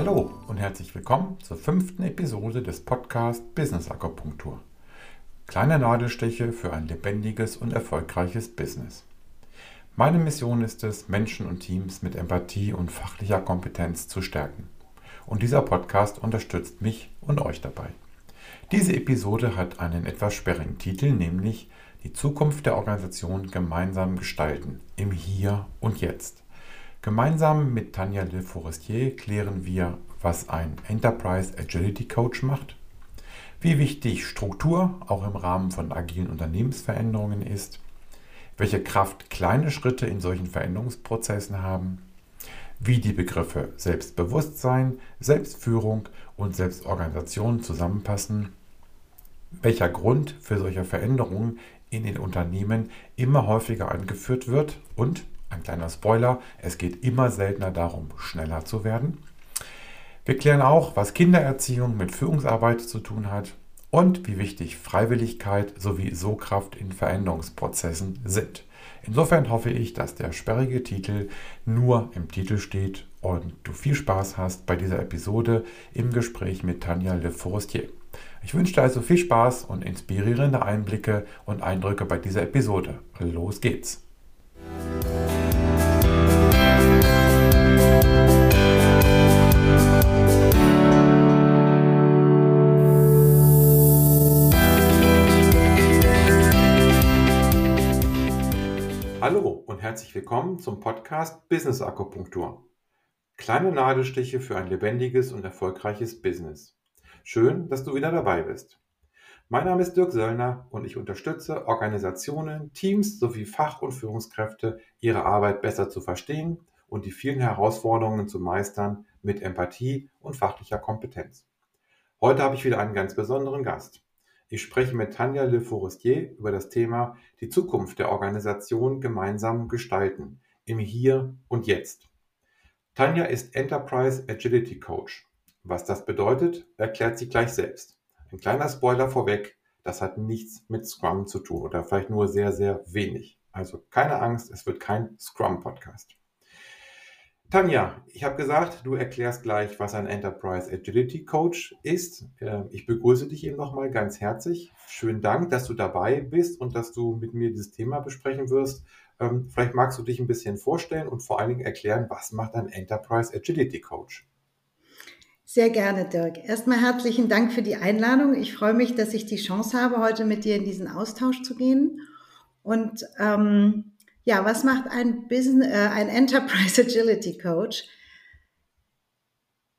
Hallo und herzlich willkommen zur fünften Episode des Podcasts Business Akupunktur. Kleine Nadelstiche für ein lebendiges und erfolgreiches Business. Meine Mission ist es, Menschen und Teams mit Empathie und fachlicher Kompetenz zu stärken. Und dieser Podcast unterstützt mich und euch dabei. Diese Episode hat einen etwas sperrigen Titel, nämlich Die Zukunft der Organisation gemeinsam gestalten im Hier und Jetzt. Gemeinsam mit Tanja Le Forestier klären wir, was ein Enterprise Agility Coach macht, wie wichtig Struktur auch im Rahmen von agilen Unternehmensveränderungen ist, welche Kraft kleine Schritte in solchen Veränderungsprozessen haben, wie die Begriffe Selbstbewusstsein, Selbstführung und Selbstorganisation zusammenpassen, welcher Grund für solche Veränderungen in den Unternehmen immer häufiger angeführt wird und ein kleiner Spoiler, es geht immer seltener darum, schneller zu werden. Wir klären auch, was Kindererziehung mit Führungsarbeit zu tun hat und wie wichtig Freiwilligkeit sowie So-Kraft in Veränderungsprozessen sind. Insofern hoffe ich, dass der sperrige Titel nur im Titel steht und du viel Spaß hast bei dieser Episode im Gespräch mit Tanja Le Forestier. Ich wünsche dir also viel Spaß und inspirierende Einblicke und Eindrücke bei dieser Episode. Los geht's! Herzlich willkommen zum Podcast Business Akupunktur. Kleine Nadelstiche für ein lebendiges und erfolgreiches Business. Schön, dass du wieder dabei bist. Mein Name ist Dirk Söllner und ich unterstütze Organisationen, Teams sowie Fach- und Führungskräfte, ihre Arbeit besser zu verstehen und die vielen Herausforderungen zu meistern mit Empathie und fachlicher Kompetenz. Heute habe ich wieder einen ganz besonderen Gast. Ich spreche mit Tanja Le Forestier über das Thema die Zukunft der Organisation gemeinsam gestalten im Hier und Jetzt. Tanja ist Enterprise Agility Coach. Was das bedeutet, erklärt sie gleich selbst. Ein kleiner Spoiler vorweg, das hat nichts mit Scrum zu tun oder vielleicht nur sehr, sehr wenig. Also keine Angst, es wird kein Scrum-Podcast. Tanja, ich habe gesagt, du erklärst gleich, was ein Enterprise Agility Coach ist. Ähm, ich begrüße dich eben nochmal ganz herzlich. Schönen Dank, dass du dabei bist und dass du mit mir dieses Thema besprechen wirst. Ähm, vielleicht magst du dich ein bisschen vorstellen und vor allen Dingen erklären, was macht ein Enterprise Agility Coach? Sehr gerne, Dirk. Erstmal herzlichen Dank für die Einladung. Ich freue mich, dass ich die Chance habe, heute mit dir in diesen Austausch zu gehen. Und ähm, ja, was macht ein, Business, äh, ein Enterprise Agility Coach?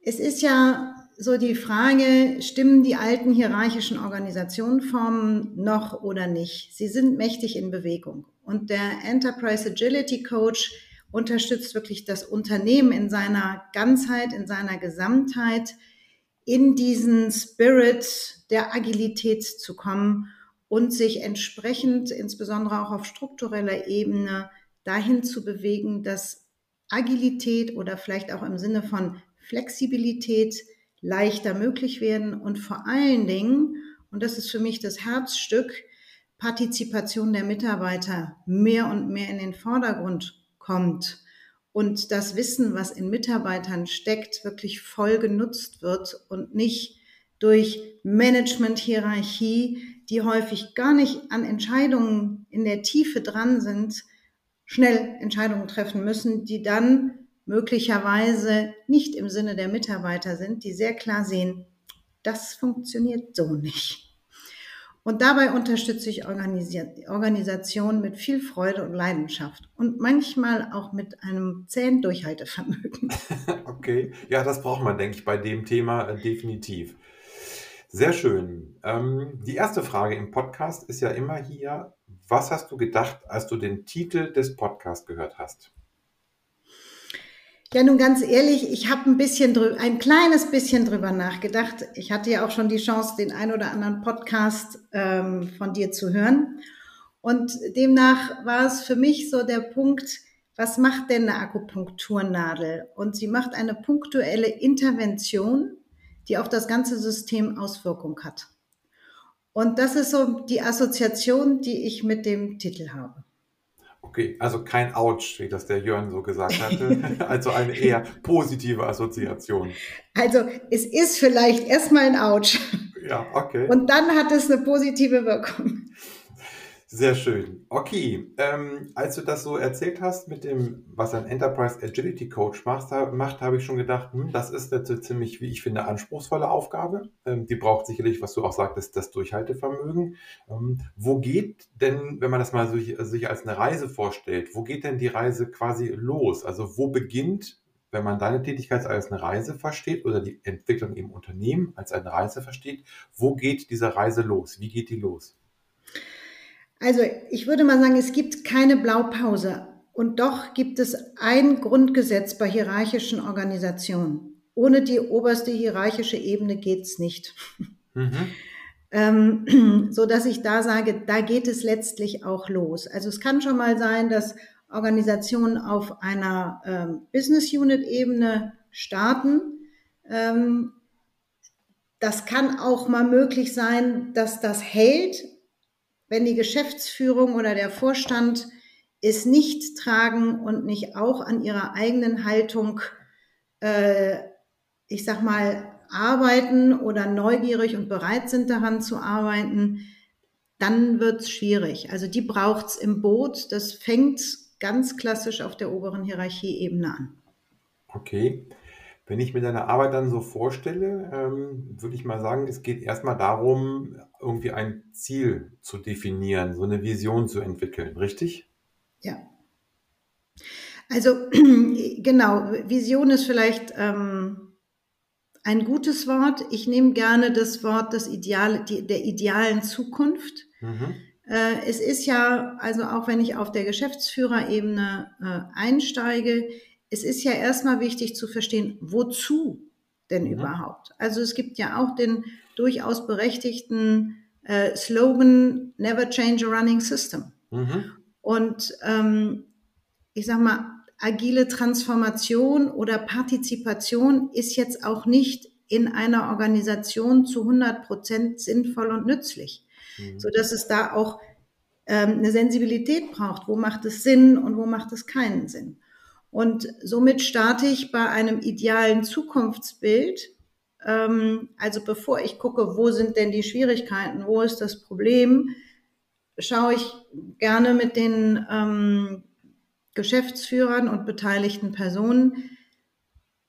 Es ist ja so die Frage, stimmen die alten hierarchischen Organisationenformen noch oder nicht? Sie sind mächtig in Bewegung. Und der Enterprise Agility Coach unterstützt wirklich das Unternehmen in seiner Ganzheit, in seiner Gesamtheit, in diesen Spirit der Agilität zu kommen und sich entsprechend, insbesondere auch auf struktureller Ebene, dahin zu bewegen, dass Agilität oder vielleicht auch im Sinne von Flexibilität leichter möglich werden und vor allen Dingen, und das ist für mich das Herzstück, Partizipation der Mitarbeiter mehr und mehr in den Vordergrund kommt und das Wissen, was in Mitarbeitern steckt, wirklich voll genutzt wird und nicht durch Management-Hierarchie, die häufig gar nicht an Entscheidungen in der Tiefe dran sind, schnell Entscheidungen treffen müssen, die dann möglicherweise nicht im Sinne der Mitarbeiter sind, die sehr klar sehen, das funktioniert so nicht. Und dabei unterstütze ich Organisationen mit viel Freude und Leidenschaft und manchmal auch mit einem zähen Durchhaltevermögen. okay, ja, das braucht man, denke ich, bei dem Thema äh, definitiv. Sehr schön. Ähm, die erste Frage im Podcast ist ja immer hier, was hast du gedacht, als du den Titel des Podcasts gehört hast? Ja, nun ganz ehrlich, ich habe ein bisschen drüber, ein kleines bisschen drüber nachgedacht. Ich hatte ja auch schon die Chance, den ein oder anderen Podcast ähm, von dir zu hören. Und demnach war es für mich so der Punkt, was macht denn eine Akupunkturnadel? Und sie macht eine punktuelle Intervention die auf das ganze System Auswirkung hat. Und das ist so die Assoziation, die ich mit dem Titel habe. Okay, also kein Ouch, wie das der Jörn so gesagt hatte, also eine eher positive Assoziation. Also es ist vielleicht erstmal ein Ouch. Ja, okay. Und dann hat es eine positive Wirkung. Sehr schön. Okay, ähm, als du das so erzählt hast mit dem, was ein Enterprise Agility Coach macht, macht habe ich schon gedacht, hm, das ist eine ziemlich, wie ich finde, anspruchsvolle Aufgabe. Ähm, die braucht sicherlich, was du auch sagtest, das Durchhaltevermögen. Ähm, wo geht denn, wenn man das mal so, sich als eine Reise vorstellt, wo geht denn die Reise quasi los? Also wo beginnt, wenn man deine Tätigkeit als eine Reise versteht oder die Entwicklung im Unternehmen als eine Reise versteht, wo geht diese Reise los? Wie geht die los? Also ich würde mal sagen, es gibt keine Blaupause. Und doch gibt es ein Grundgesetz bei hierarchischen Organisationen. Ohne die oberste hierarchische Ebene geht's nicht. Mhm. ähm, so dass ich da sage, da geht es letztlich auch los. Also es kann schon mal sein, dass Organisationen auf einer ähm, Business Unit Ebene starten. Ähm, das kann auch mal möglich sein, dass das hält, wenn die Geschäftsführung oder der Vorstand es nicht tragen und nicht auch an ihrer eigenen Haltung, äh, ich sag mal, arbeiten oder neugierig und bereit sind daran zu arbeiten, dann wird's schwierig. Also die braucht's im Boot. Das fängt ganz klassisch auf der oberen Hierarchieebene an. Okay. Wenn ich mir deine Arbeit dann so vorstelle, ähm, würde ich mal sagen, es geht erstmal darum, irgendwie ein Ziel zu definieren, so eine Vision zu entwickeln, richtig? Ja. Also genau, Vision ist vielleicht ähm, ein gutes Wort. Ich nehme gerne das Wort des Ideal, die, der idealen Zukunft. Mhm. Äh, es ist ja, also auch wenn ich auf der Geschäftsführerebene äh, einsteige, es ist ja erstmal wichtig zu verstehen, wozu denn mhm. überhaupt? Also es gibt ja auch den durchaus berechtigten äh, Slogan Never change a running system. Mhm. Und ähm, ich sag mal, agile Transformation oder Partizipation ist jetzt auch nicht in einer Organisation zu 100 Prozent sinnvoll und nützlich, mhm. so dass es da auch ähm, eine Sensibilität braucht. Wo macht es Sinn und wo macht es keinen Sinn? Und somit starte ich bei einem idealen Zukunftsbild. Ähm, also bevor ich gucke, wo sind denn die Schwierigkeiten, wo ist das Problem, schaue ich gerne mit den ähm, Geschäftsführern und beteiligten Personen,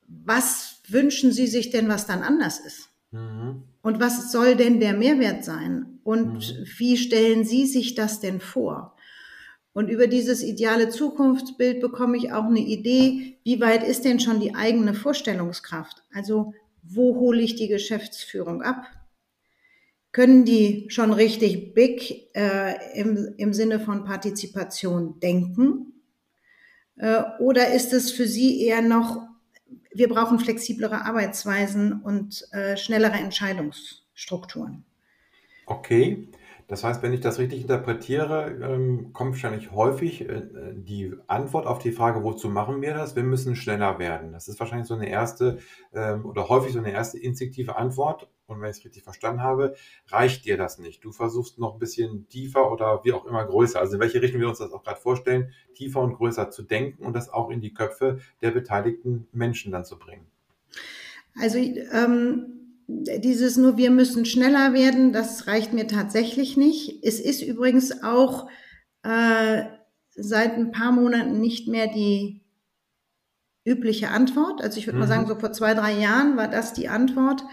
was wünschen sie sich denn, was dann anders ist? Mhm. Und was soll denn der Mehrwert sein? Und mhm. wie stellen Sie sich das denn vor? Und über dieses ideale Zukunftsbild bekomme ich auch eine Idee, wie weit ist denn schon die eigene Vorstellungskraft? Also wo hole ich die Geschäftsführung ab? Können die schon richtig big äh, im, im Sinne von Partizipation denken? Äh, oder ist es für sie eher noch, wir brauchen flexiblere Arbeitsweisen und äh, schnellere Entscheidungsstrukturen? Okay. Das heißt, wenn ich das richtig interpretiere, ähm, kommt wahrscheinlich häufig äh, die Antwort auf die Frage, wozu machen wir das? Wir müssen schneller werden. Das ist wahrscheinlich so eine erste ähm, oder häufig so eine erste instinktive Antwort. Und wenn ich es richtig verstanden habe, reicht dir das nicht. Du versuchst noch ein bisschen tiefer oder wie auch immer größer. Also in welche Richtung wir uns das auch gerade vorstellen, tiefer und größer zu denken und das auch in die Köpfe der beteiligten Menschen dann zu bringen. Also ähm dieses nur wir müssen schneller werden, das reicht mir tatsächlich nicht. Es ist übrigens auch äh, seit ein paar Monaten nicht mehr die übliche Antwort. Also ich würde mhm. mal sagen, so vor zwei, drei Jahren war das die Antwort.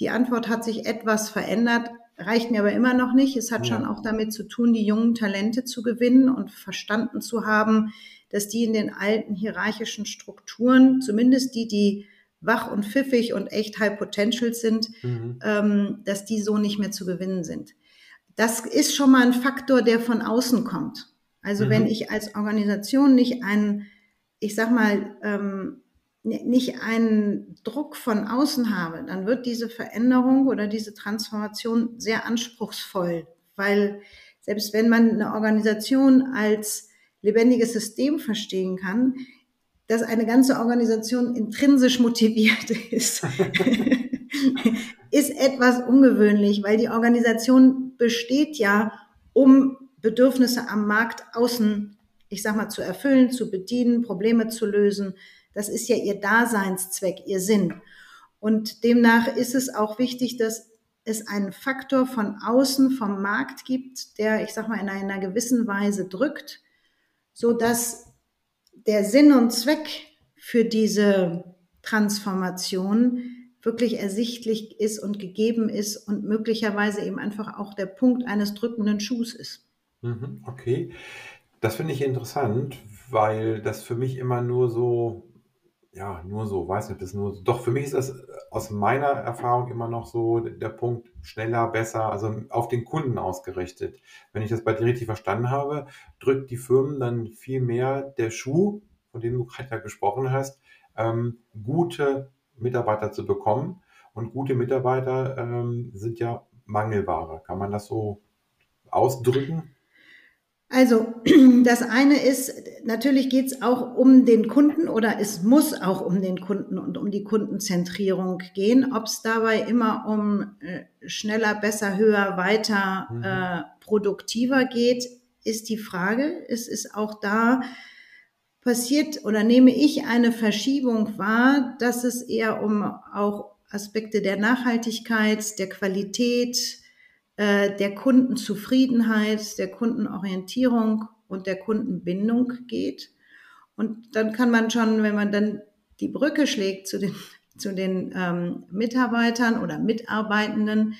Die Antwort hat sich etwas verändert, reicht mir aber immer noch nicht. Es hat ja. schon auch damit zu tun, die jungen Talente zu gewinnen und verstanden zu haben, dass die in den alten hierarchischen Strukturen, zumindest die, die wach und pfiffig und echt High Potential sind, mhm. ähm, dass die so nicht mehr zu gewinnen sind. Das ist schon mal ein Faktor, der von außen kommt. Also mhm. wenn ich als Organisation nicht einen, ich sag mal, ähm, nicht einen Druck von außen habe, dann wird diese Veränderung oder diese Transformation sehr anspruchsvoll, weil selbst wenn man eine Organisation als lebendiges System verstehen kann, dass eine ganze Organisation intrinsisch motiviert ist, ist etwas ungewöhnlich, weil die Organisation besteht ja, um Bedürfnisse am Markt außen ich sag mal, zu erfüllen, zu bedienen, Probleme zu lösen. Das ist ja ihr Daseinszweck, ihr Sinn. Und demnach ist es auch wichtig, dass es einen Faktor von außen vom Markt gibt, der, ich sag mal, in einer gewissen Weise drückt, so dass der Sinn und Zweck für diese Transformation wirklich ersichtlich ist und gegeben ist und möglicherweise eben einfach auch der Punkt eines drückenden Schuhs ist. Mhm, okay, das finde ich interessant, weil das für mich immer nur so ja, nur so, weiß nicht, ob das nur so. Doch, für mich ist das aus meiner Erfahrung immer noch so der Punkt schneller, besser, also auf den Kunden ausgerichtet. Wenn ich das bei dir richtig verstanden habe, drückt die Firmen dann viel mehr der Schuh, von dem du gerade gesprochen hast, ähm, gute Mitarbeiter zu bekommen. Und gute Mitarbeiter ähm, sind ja Mangelware. Kann man das so ausdrücken? Also das eine ist, natürlich geht es auch um den Kunden oder es muss auch um den Kunden und um die Kundenzentrierung gehen. Ob es dabei immer um äh, schneller, besser, höher, weiter, mhm. äh, produktiver geht, ist die Frage. Es ist auch da passiert oder nehme ich eine Verschiebung wahr, dass es eher um auch Aspekte der Nachhaltigkeit, der Qualität, äh, der Kundenzufriedenheit, der Kundenorientierung und der Kundenbindung geht. Und dann kann man schon, wenn man dann die Brücke schlägt zu den, zu den ähm, Mitarbeitern oder Mitarbeitenden,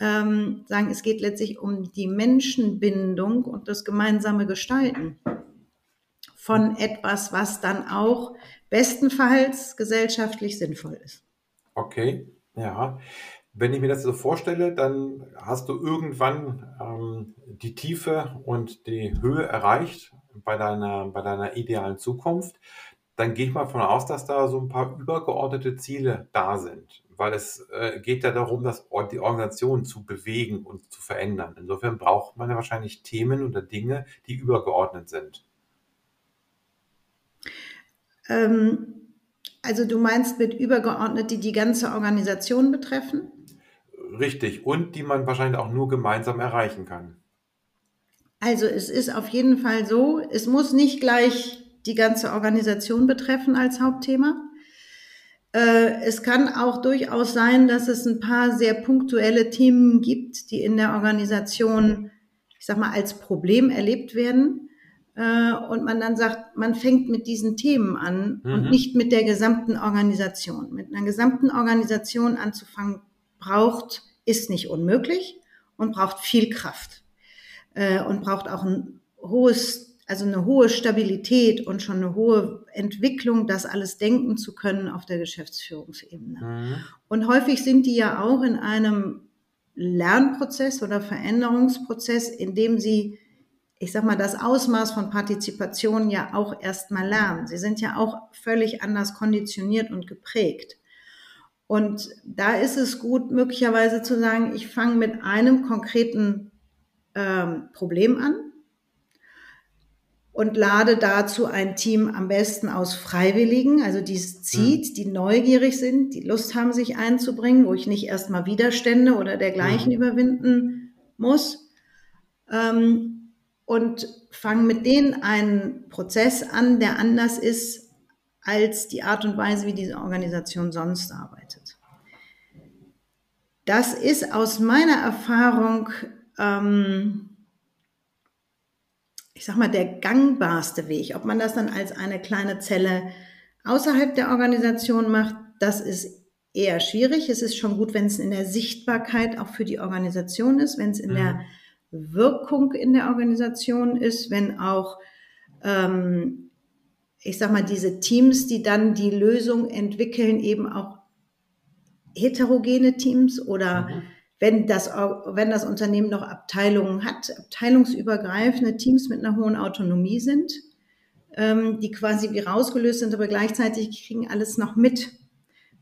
ähm, sagen, es geht letztlich um die Menschenbindung und das gemeinsame Gestalten von etwas, was dann auch bestenfalls gesellschaftlich sinnvoll ist. Okay, ja. Wenn ich mir das so vorstelle, dann hast du irgendwann ähm, die Tiefe und die Höhe erreicht bei deiner, bei deiner idealen Zukunft. Dann gehe ich mal davon aus, dass da so ein paar übergeordnete Ziele da sind, weil es äh, geht ja darum, dass die Organisation zu bewegen und zu verändern. Insofern braucht man ja wahrscheinlich Themen oder Dinge, die übergeordnet sind. Ähm, also du meinst mit übergeordnet, die die ganze Organisation betreffen? Richtig. Und die man wahrscheinlich auch nur gemeinsam erreichen kann. Also es ist auf jeden Fall so, es muss nicht gleich die ganze Organisation betreffen als Hauptthema. Äh, es kann auch durchaus sein, dass es ein paar sehr punktuelle Themen gibt, die in der Organisation, ich sag mal, als Problem erlebt werden. Äh, und man dann sagt, man fängt mit diesen Themen an mhm. und nicht mit der gesamten Organisation. Mit einer gesamten Organisation anzufangen, braucht, ist nicht unmöglich und braucht viel Kraft äh, und braucht auch ein hohes, also eine hohe Stabilität und schon eine hohe Entwicklung, das alles denken zu können auf der Geschäftsführungsebene. Mhm. Und häufig sind die ja auch in einem Lernprozess oder Veränderungsprozess, in dem sie ich sag mal, das Ausmaß von Partizipation ja auch erstmal lernen. Sie sind ja auch völlig anders konditioniert und geprägt. Und da ist es gut, möglicherweise zu sagen, ich fange mit einem konkreten ähm, Problem an und lade dazu ein Team am besten aus Freiwilligen, also die es zieht, mhm. die neugierig sind, die Lust haben, sich einzubringen, wo ich nicht erstmal Widerstände oder dergleichen mhm. überwinden muss. Ähm, und fange mit denen einen Prozess an, der anders ist als die Art und Weise, wie diese Organisation sonst arbeitet. Das ist aus meiner Erfahrung, ähm, ich sag mal, der gangbarste Weg. Ob man das dann als eine kleine Zelle außerhalb der Organisation macht, das ist eher schwierig. Es ist schon gut, wenn es in der Sichtbarkeit auch für die Organisation ist, wenn es in mhm. der Wirkung in der Organisation ist, wenn auch ähm, ich sag mal, diese Teams, die dann die Lösung entwickeln, eben auch heterogene Teams oder mhm. wenn das, wenn das Unternehmen noch Abteilungen hat, abteilungsübergreifende Teams mit einer hohen Autonomie sind, ähm, die quasi wie rausgelöst sind, aber gleichzeitig kriegen alles noch mit.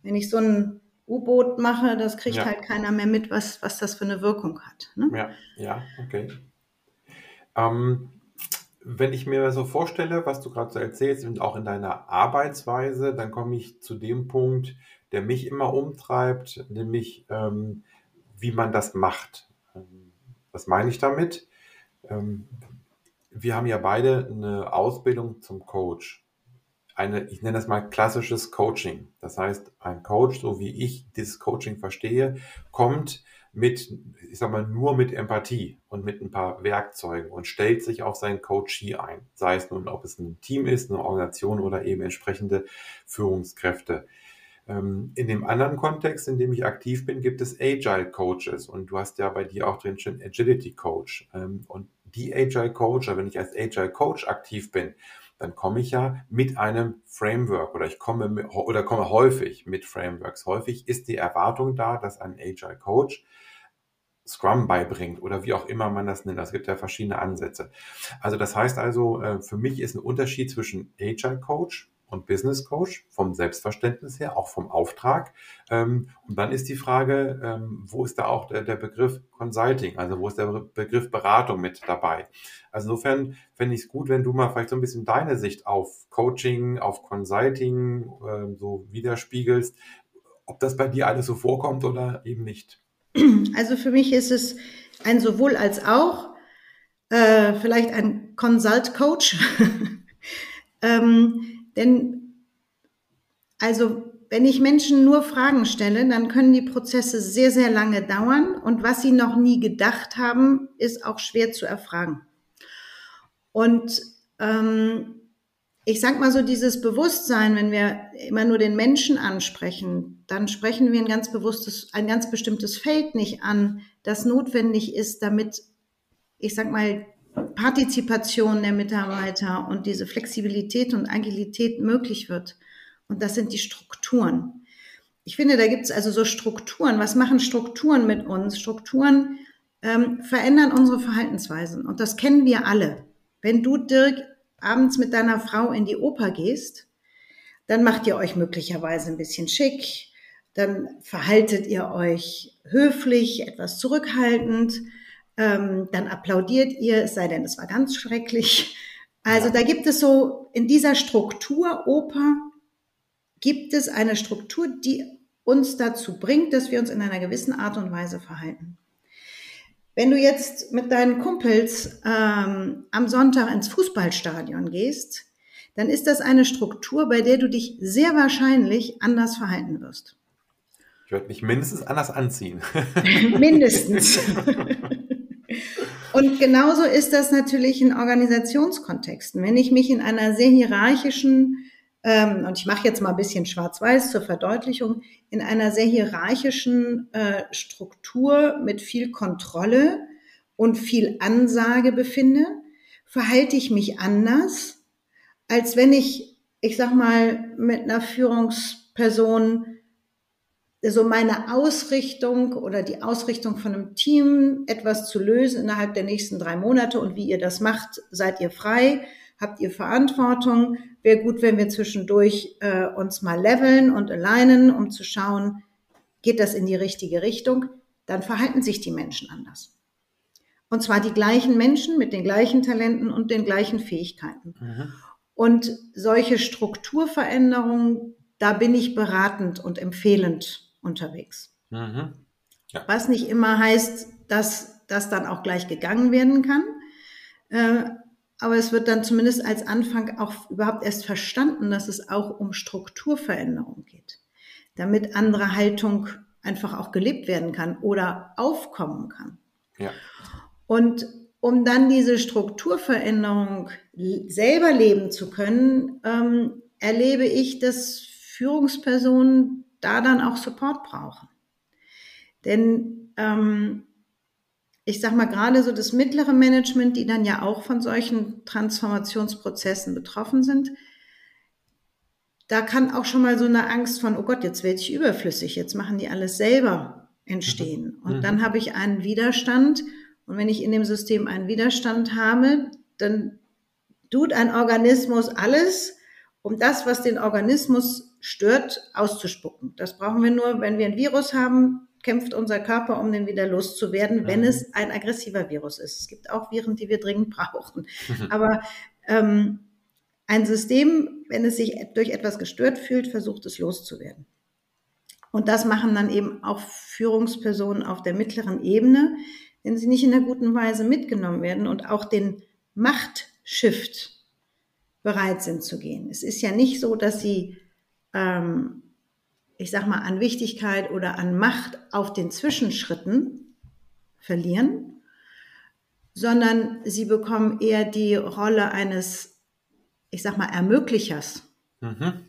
Wenn ich so ein U-Boot mache, das kriegt ja. halt keiner mehr mit, was, was das für eine Wirkung hat. Ne? Ja, ja, okay. Ähm, wenn ich mir so vorstelle, was du gerade so erzählst und auch in deiner Arbeitsweise, dann komme ich zu dem Punkt, der mich immer umtreibt, nämlich ähm, wie man das macht. Ähm, was meine ich damit? Ähm, wir haben ja beide eine Ausbildung zum Coach. Eine, ich nenne das mal klassisches Coaching. Das heißt, ein Coach, so wie ich dieses Coaching verstehe, kommt mit, ich sag mal, nur mit Empathie und mit ein paar Werkzeugen und stellt sich auf seinen Coachee ein. Sei es nun, ob es ein Team ist, eine Organisation oder eben entsprechende Führungskräfte. Ähm, in dem anderen Kontext, in dem ich aktiv bin, gibt es Agile Coaches und du hast ja bei dir auch drin schon Agility Coach. Ähm, und die Agile Coach, oder wenn ich als Agile Coach aktiv bin, dann komme ich ja mit einem Framework oder ich komme oder komme häufig mit Frameworks. Häufig ist die Erwartung da, dass ein Agile Coach Scrum beibringt oder wie auch immer man das nennt. Es gibt ja verschiedene Ansätze. Also das heißt also, äh, für mich ist ein Unterschied zwischen Agile Coach und Business Coach vom Selbstverständnis her, auch vom Auftrag. Ähm, und dann ist die Frage, ähm, wo ist da auch der, Begriff Consulting, also wo ist der Begriff Beratung mit dabei? Also insofern fände ich es gut, wenn du mal vielleicht so ein bisschen deine Sicht auf Coaching, auf Consulting ähm, so widerspiegelst, ob das bei dir alles so vorkommt oder eben nicht. Also für mich ist es ein sowohl als auch, äh, vielleicht ein Consult Coach. ähm, denn also wenn ich Menschen nur Fragen stelle, dann können die Prozesse sehr, sehr lange dauern und was sie noch nie gedacht haben, ist auch schwer zu erfragen. Und ähm, ich sag mal so, dieses Bewusstsein, wenn wir immer nur den Menschen ansprechen, dann sprechen wir ein ganz bewusstes, ein ganz bestimmtes Feld nicht an, das notwendig ist, damit, ich sag mal, Partizipation der Mitarbeiter und diese Flexibilität und Agilität möglich wird. Und das sind die Strukturen. Ich finde, da gibt es also so Strukturen. Was machen Strukturen mit uns? Strukturen ähm, verändern unsere Verhaltensweisen. Und das kennen wir alle. Wenn du, Dirk, abends mit deiner Frau in die Oper gehst, dann macht ihr euch möglicherweise ein bisschen schick, dann verhaltet ihr euch höflich, etwas zurückhaltend, ähm, dann applaudiert ihr, es sei denn, es war ganz schrecklich. Also da gibt es so in dieser Struktur Oper gibt es eine Struktur, die uns dazu bringt, dass wir uns in einer gewissen Art und Weise verhalten. Wenn du jetzt mit deinen Kumpels ähm, am Sonntag ins Fußballstadion gehst, dann ist das eine Struktur, bei der du dich sehr wahrscheinlich anders verhalten wirst. Ich werde mich mindestens anders anziehen. mindestens. Und genauso ist das natürlich in Organisationskontexten. Wenn ich mich in einer sehr hierarchischen, ähm, und ich mache jetzt mal ein bisschen schwarz-weiß zur Verdeutlichung, in einer sehr hierarchischen äh, Struktur mit viel Kontrolle und viel Ansage befinde, verhalte ich mich anders, als wenn ich, ich sag mal, mit einer Führungsperson so meine Ausrichtung oder die Ausrichtung von einem Team etwas zu lösen innerhalb der nächsten drei Monate und wie ihr das macht, seid ihr frei, habt ihr Verantwortung. Wäre gut, wenn wir zwischendurch äh, uns mal leveln und alignen, um zu schauen, geht das in die richtige Richtung, dann verhalten sich die Menschen anders. Und zwar die gleichen Menschen mit den gleichen Talenten und den gleichen Fähigkeiten. Mhm. Und solche Strukturveränderungen, da bin ich beratend und empfehlend unterwegs. Mhm. Ja. Was nicht immer heißt, dass das dann auch gleich gegangen werden kann. Äh, aber es wird dann zumindest als Anfang auch überhaupt erst verstanden, dass es auch um Strukturveränderung geht, damit andere Haltung einfach auch gelebt werden kann oder aufkommen kann. Ja. Und um dann diese Strukturveränderung selber leben zu können, ähm, erlebe ich, dass Führungspersonen da dann auch Support brauchen. Denn ähm, ich sage mal gerade so das mittlere Management, die dann ja auch von solchen Transformationsprozessen betroffen sind, da kann auch schon mal so eine Angst von, oh Gott, jetzt werde ich überflüssig, jetzt machen die alles selber entstehen. Mhm. Und mhm. dann habe ich einen Widerstand. Und wenn ich in dem System einen Widerstand habe, dann tut ein Organismus alles, um das, was den Organismus stört, auszuspucken. Das brauchen wir nur, wenn wir ein Virus haben, kämpft unser Körper, um den wieder loszuwerden, wenn mhm. es ein aggressiver Virus ist. Es gibt auch Viren, die wir dringend brauchen. Aber ähm, ein System, wenn es sich durch etwas gestört fühlt, versucht es loszuwerden. Und das machen dann eben auch Führungspersonen auf der mittleren Ebene, wenn sie nicht in einer guten Weise mitgenommen werden und auch den Machtshift bereit sind zu gehen. Es ist ja nicht so, dass sie, ähm, ich sag mal, an Wichtigkeit oder an Macht auf den Zwischenschritten verlieren, sondern sie bekommen eher die Rolle eines, ich sag mal, Ermöglichers, mhm.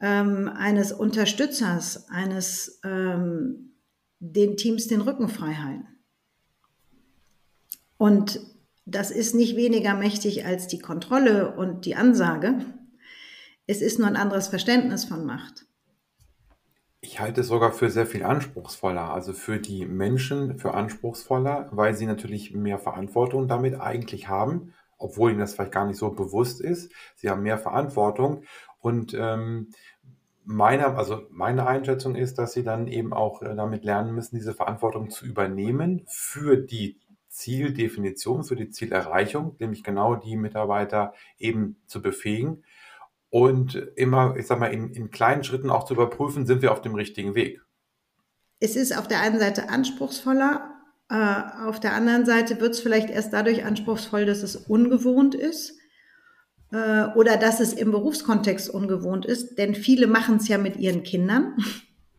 ähm, eines Unterstützers, eines ähm, den Teams den Rücken frei halten. Und das ist nicht weniger mächtig als die Kontrolle und die Ansage. Es ist nur ein anderes Verständnis von Macht. Ich halte es sogar für sehr viel anspruchsvoller, also für die Menschen für anspruchsvoller, weil sie natürlich mehr Verantwortung damit eigentlich haben, obwohl ihnen das vielleicht gar nicht so bewusst ist. Sie haben mehr Verantwortung und ähm, meine, also meine Einschätzung ist, dass sie dann eben auch äh, damit lernen müssen, diese Verantwortung zu übernehmen für die Zieldefinition, für die Zielerreichung, nämlich genau die Mitarbeiter eben zu befähigen und immer, ich sag mal, in, in kleinen Schritten auch zu überprüfen, sind wir auf dem richtigen Weg. Es ist auf der einen Seite anspruchsvoller, äh, auf der anderen Seite wird es vielleicht erst dadurch anspruchsvoll, dass es ungewohnt ist äh, oder dass es im Berufskontext ungewohnt ist, denn viele machen es ja mit ihren Kindern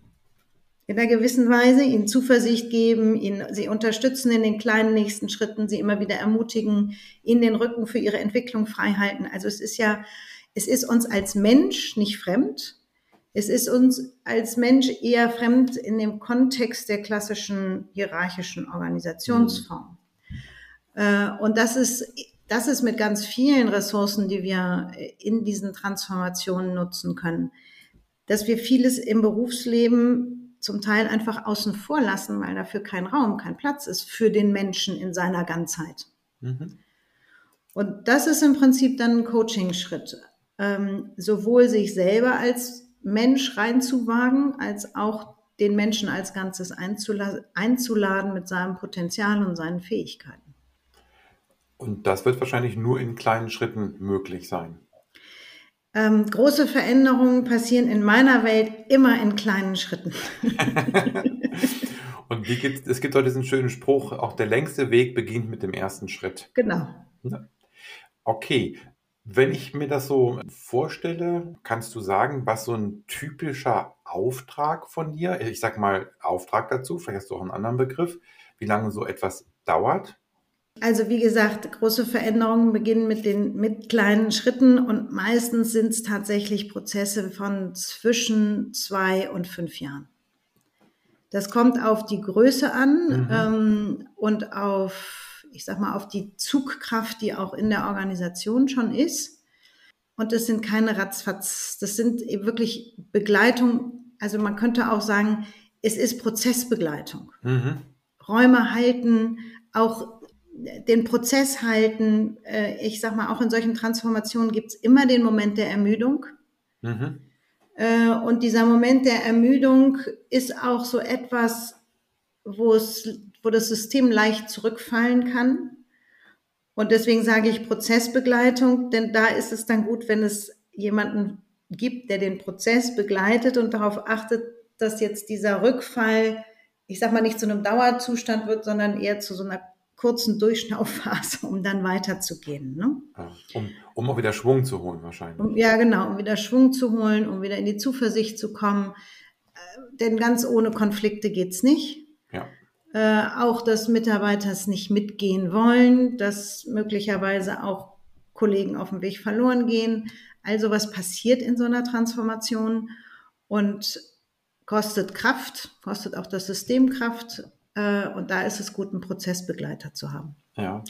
in einer gewissen Weise, ihnen Zuversicht geben, ihnen, sie unterstützen in den kleinen nächsten Schritten, sie immer wieder ermutigen, ihnen den Rücken für ihre Entwicklung frei halten. Also es ist ja, es ist uns als Mensch nicht fremd. Es ist uns als Mensch eher fremd in dem Kontext der klassischen hierarchischen Organisationsform. Mhm. Und das ist, das ist mit ganz vielen Ressourcen, die wir in diesen Transformationen nutzen können, dass wir vieles im Berufsleben zum Teil einfach außen vor lassen, weil dafür kein Raum, kein Platz ist für den Menschen in seiner Ganzheit. Mhm. Und das ist im Prinzip dann ein Coaching-Schritt, ähm, sowohl sich selber als Mensch reinzuwagen, als auch den Menschen als Ganzes einzula einzuladen mit seinem Potenzial und seinen Fähigkeiten. Und das wird wahrscheinlich nur in kleinen Schritten möglich sein. Ähm, große Veränderungen passieren in meiner Welt immer in kleinen Schritten. Und wie gibt, es gibt heute diesen schönen Spruch, auch der längste Weg beginnt mit dem ersten Schritt. Genau. Okay, wenn ich mir das so vorstelle, kannst du sagen, was so ein typischer Auftrag von dir, ich sag mal Auftrag dazu, vielleicht hast du auch einen anderen Begriff, wie lange so etwas dauert? Also wie gesagt, große Veränderungen beginnen mit den mit kleinen Schritten und meistens sind es tatsächlich Prozesse von zwischen zwei und fünf Jahren. Das kommt auf die Größe an mhm. ähm, und auf, ich sag mal, auf die Zugkraft, die auch in der Organisation schon ist. Und das sind keine Ratzfatz, das sind wirklich Begleitung. Also man könnte auch sagen, es ist Prozessbegleitung. Mhm. Räume halten, auch den Prozess halten. Äh, ich sag mal, auch in solchen Transformationen gibt es immer den Moment der Ermüdung. Mhm. Äh, und dieser Moment der Ermüdung ist auch so etwas, wo es, wo das System leicht zurückfallen kann. Und deswegen sage ich Prozessbegleitung, denn da ist es dann gut, wenn es jemanden gibt, der den Prozess begleitet und darauf achtet, dass jetzt dieser Rückfall, ich sag mal, nicht zu einem Dauerzustand wird, sondern eher zu so einer kurzen Durchschnauphase, um dann weiterzugehen. Ne? Um, um auch wieder Schwung zu holen wahrscheinlich. Um, ja, genau, um wieder Schwung zu holen, um wieder in die Zuversicht zu kommen. Äh, denn ganz ohne Konflikte geht's nicht. Äh, auch, dass Mitarbeiter es nicht mitgehen wollen, dass möglicherweise auch Kollegen auf dem Weg verloren gehen. Also was passiert in so einer Transformation und kostet Kraft, kostet auch das System Kraft äh, und da ist es gut, einen Prozessbegleiter zu haben. Ja.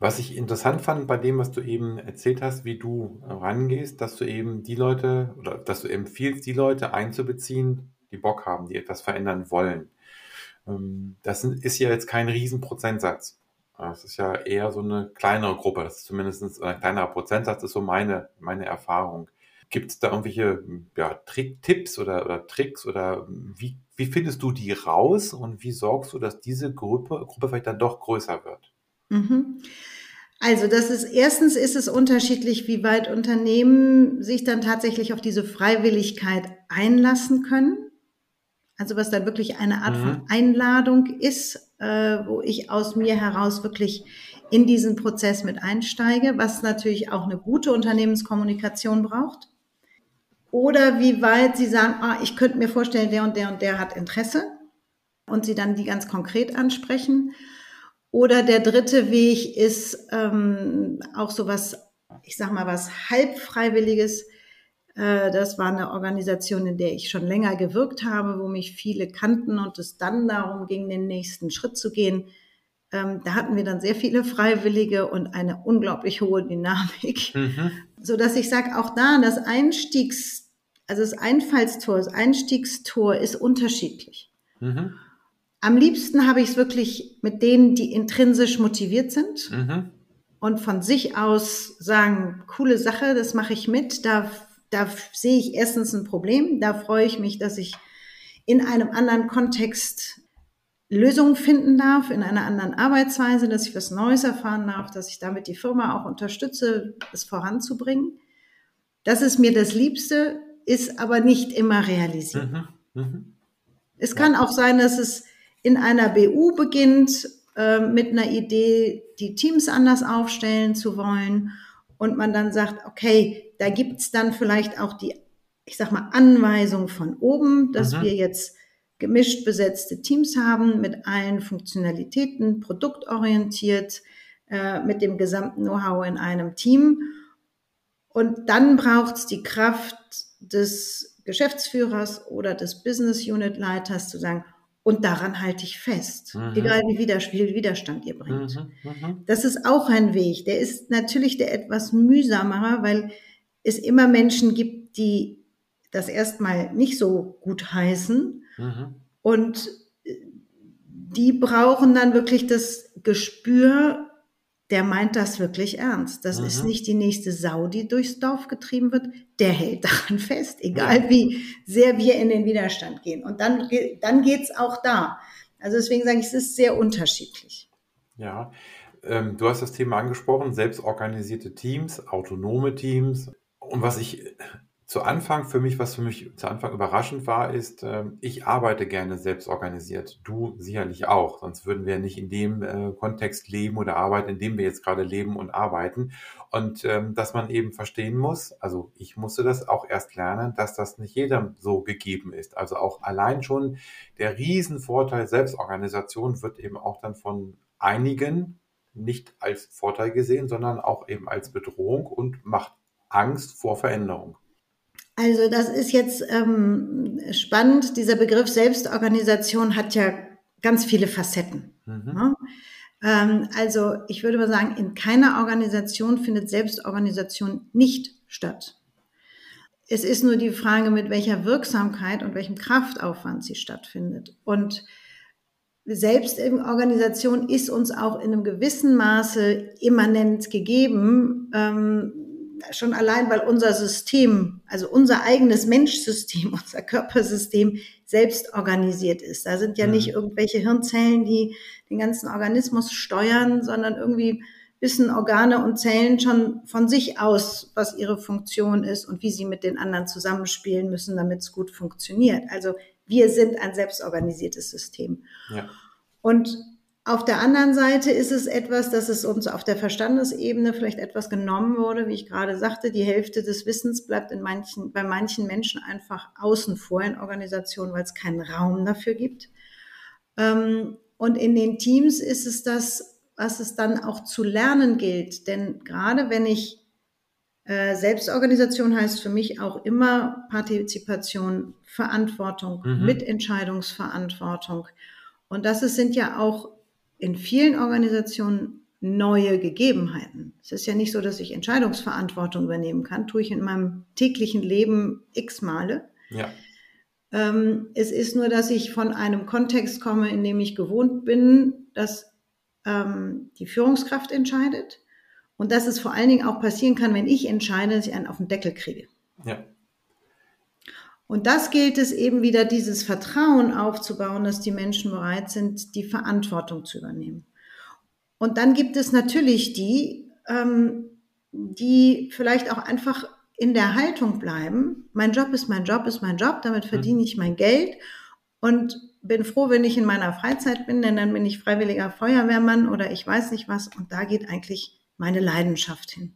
Was ich interessant fand bei dem, was du eben erzählt hast, wie du rangehst, dass du eben die Leute oder dass du empfiehlst, die Leute einzubeziehen, die Bock haben, die etwas verändern wollen. Ähm, das ist ja jetzt kein Riesenprozentsatz. Das ist ja eher so eine kleinere Gruppe. Das ist zumindest ein kleinerer Prozentsatz, das ist so meine, meine Erfahrung. Gibt es da irgendwelche ja, Trick, Tipps oder, oder Tricks oder wie wie findest du die raus und wie sorgst du, dass diese Gruppe, Gruppe vielleicht dann doch größer wird? Mhm. Also das ist erstens ist es unterschiedlich, wie weit Unternehmen sich dann tatsächlich auf diese Freiwilligkeit einlassen können. Also was dann wirklich eine Art mhm. von Einladung ist äh, wo ich aus mir heraus wirklich in diesen Prozess mit einsteige, was natürlich auch eine gute Unternehmenskommunikation braucht. Oder wie weit Sie sagen, ah, ich könnte mir vorstellen, der und der und der hat Interesse und Sie dann die ganz konkret ansprechen. Oder der dritte Weg ist ähm, auch so was, ich sag mal, was halbfreiwilliges. Äh, das war eine Organisation, in der ich schon länger gewirkt habe, wo mich viele kannten und es dann darum ging, den nächsten Schritt zu gehen. Ähm, da hatten wir dann sehr viele Freiwillige und eine unglaublich hohe Dynamik, mhm. so dass ich sage, auch da das Einstiegs, also das Einfallstor, das Einstiegstor ist unterschiedlich. Mhm. Am liebsten habe ich es wirklich mit denen, die intrinsisch motiviert sind mhm. und von sich aus sagen, coole Sache, das mache ich mit. Da, da sehe ich erstens ein Problem. Da freue ich mich, dass ich in einem anderen Kontext Lösungen finden darf, in einer anderen Arbeitsweise, dass ich was Neues erfahren darf, dass ich damit die Firma auch unterstütze, es voranzubringen. Das ist mir das Liebste, ist aber nicht immer realisiert. Mhm. Mhm. Es kann auch sein, dass es in einer BU beginnt äh, mit einer Idee, die Teams anders aufstellen zu wollen und man dann sagt, okay, da gibt's dann vielleicht auch die, ich sag mal, Anweisung von oben, dass mhm. wir jetzt gemischt besetzte Teams haben mit allen Funktionalitäten, produktorientiert, äh, mit dem gesamten Know-how in einem Team. Und dann braucht's die Kraft des Geschäftsführers oder des Business Unit Leiters zu sagen, und daran halte ich fest, mhm. egal wie viel Widerstand ihr bringt. Mhm. Mhm. Das ist auch ein Weg. Der ist natürlich der etwas mühsamer, weil es immer Menschen gibt, die das erstmal nicht so gut heißen. Mhm. Und die brauchen dann wirklich das Gespür, der meint das wirklich ernst. Das mhm. ist nicht die nächste Sau, die durchs Dorf getrieben wird. Der hält daran fest, egal ja. wie sehr wir in den Widerstand gehen. Und dann, dann geht's auch da. Also deswegen sage ich, es ist sehr unterschiedlich. Ja, ähm, du hast das Thema angesprochen, selbstorganisierte Teams, autonome Teams. Und was ich zu Anfang für mich, was für mich zu Anfang überraschend war, ist, äh, ich arbeite gerne selbst organisiert. Du sicherlich auch, sonst würden wir nicht in dem äh, Kontext leben oder arbeiten, in dem wir jetzt gerade leben und arbeiten. Und ähm, dass man eben verstehen muss, also ich musste das auch erst lernen, dass das nicht jedem so gegeben ist. Also auch allein schon der Riesenvorteil Selbstorganisation wird eben auch dann von einigen nicht als Vorteil gesehen, sondern auch eben als Bedrohung und macht Angst vor Veränderung. Also das ist jetzt ähm, spannend. Dieser Begriff Selbstorganisation hat ja ganz viele Facetten. Mhm. Ja? Ähm, also ich würde mal sagen, in keiner Organisation findet Selbstorganisation nicht statt. Es ist nur die Frage, mit welcher Wirksamkeit und welchem Kraftaufwand sie stattfindet. Und Selbstorganisation ist uns auch in einem gewissen Maße immanent gegeben. Ähm, schon allein, weil unser System, also unser eigenes Menschsystem, unser Körpersystem selbst organisiert ist. Da sind ja mhm. nicht irgendwelche Hirnzellen, die den ganzen Organismus steuern, sondern irgendwie wissen Organe und Zellen schon von sich aus, was ihre Funktion ist und wie sie mit den anderen zusammenspielen müssen, damit es gut funktioniert. Also wir sind ein selbstorganisiertes System. Ja. Und auf der anderen Seite ist es etwas, dass es uns auf der Verstandesebene vielleicht etwas genommen wurde, wie ich gerade sagte, die Hälfte des Wissens bleibt in manchen, bei manchen Menschen einfach außen vor in Organisationen, weil es keinen Raum dafür gibt. Ähm, und in den Teams ist es das, was es dann auch zu lernen gilt. Denn gerade wenn ich äh, Selbstorganisation heißt für mich auch immer Partizipation, Verantwortung, mhm. Mitentscheidungsverantwortung. Und das sind ja auch in vielen Organisationen neue Gegebenheiten. Es ist ja nicht so, dass ich Entscheidungsverantwortung übernehmen kann, tue ich in meinem täglichen Leben x Male. Ja. Ähm, es ist nur, dass ich von einem Kontext komme, in dem ich gewohnt bin, dass ähm, die Führungskraft entscheidet und dass es vor allen Dingen auch passieren kann, wenn ich entscheide, dass ich einen auf den Deckel kriege. Ja. Und das gilt es eben wieder, dieses Vertrauen aufzubauen, dass die Menschen bereit sind, die Verantwortung zu übernehmen. Und dann gibt es natürlich die, ähm, die vielleicht auch einfach in der Haltung bleiben. Mein Job ist mein Job, ist mein Job, damit verdiene mhm. ich mein Geld. Und bin froh, wenn ich in meiner Freizeit bin, denn dann bin ich freiwilliger Feuerwehrmann oder ich weiß nicht was und da geht eigentlich meine Leidenschaft hin.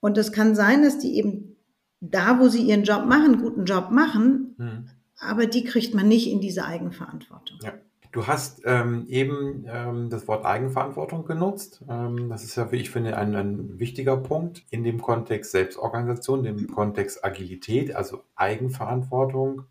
Und es kann sein, dass die eben da, wo sie ihren Job machen, guten Job machen, mhm. aber die kriegt man nicht in diese Eigenverantwortung. Ja. Du hast ähm, eben ähm, das Wort Eigenverantwortung genutzt. Ähm, das ist ja, wie ich finde, ein, ein wichtiger Punkt in dem Kontext Selbstorganisation, im Kontext Agilität, also Eigenverantwortung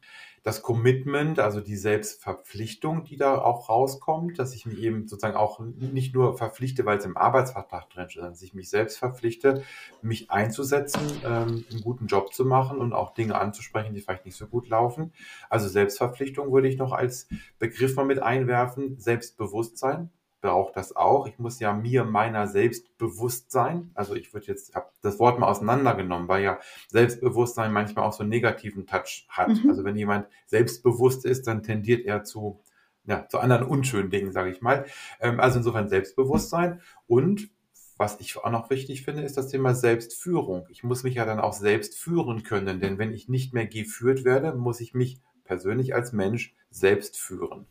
das Commitment, also die Selbstverpflichtung, die da auch rauskommt, dass ich mich eben sozusagen auch nicht nur verpflichte, weil es im Arbeitsvertrag drin steht, sondern dass ich mich selbst verpflichte, mich einzusetzen, ähm, einen guten Job zu machen und auch Dinge anzusprechen, die vielleicht nicht so gut laufen. Also Selbstverpflichtung würde ich noch als Begriff mal mit einwerfen. Selbstbewusstsein, braucht das auch. Ich muss ja mir meiner selbst bewusst sein. Also ich würde jetzt, habe das Wort mal auseinandergenommen, weil ja Selbstbewusstsein manchmal auch so einen negativen Touch hat. Mhm. Also wenn jemand selbstbewusst ist, dann tendiert er zu, ja, zu anderen unschönen Dingen, sage ich mal. Ähm, also insofern Selbstbewusstsein und was ich auch noch wichtig finde, ist das Thema Selbstführung. Ich muss mich ja dann auch selbst führen können, denn wenn ich nicht mehr geführt werde, muss ich mich persönlich als Mensch selbst führen.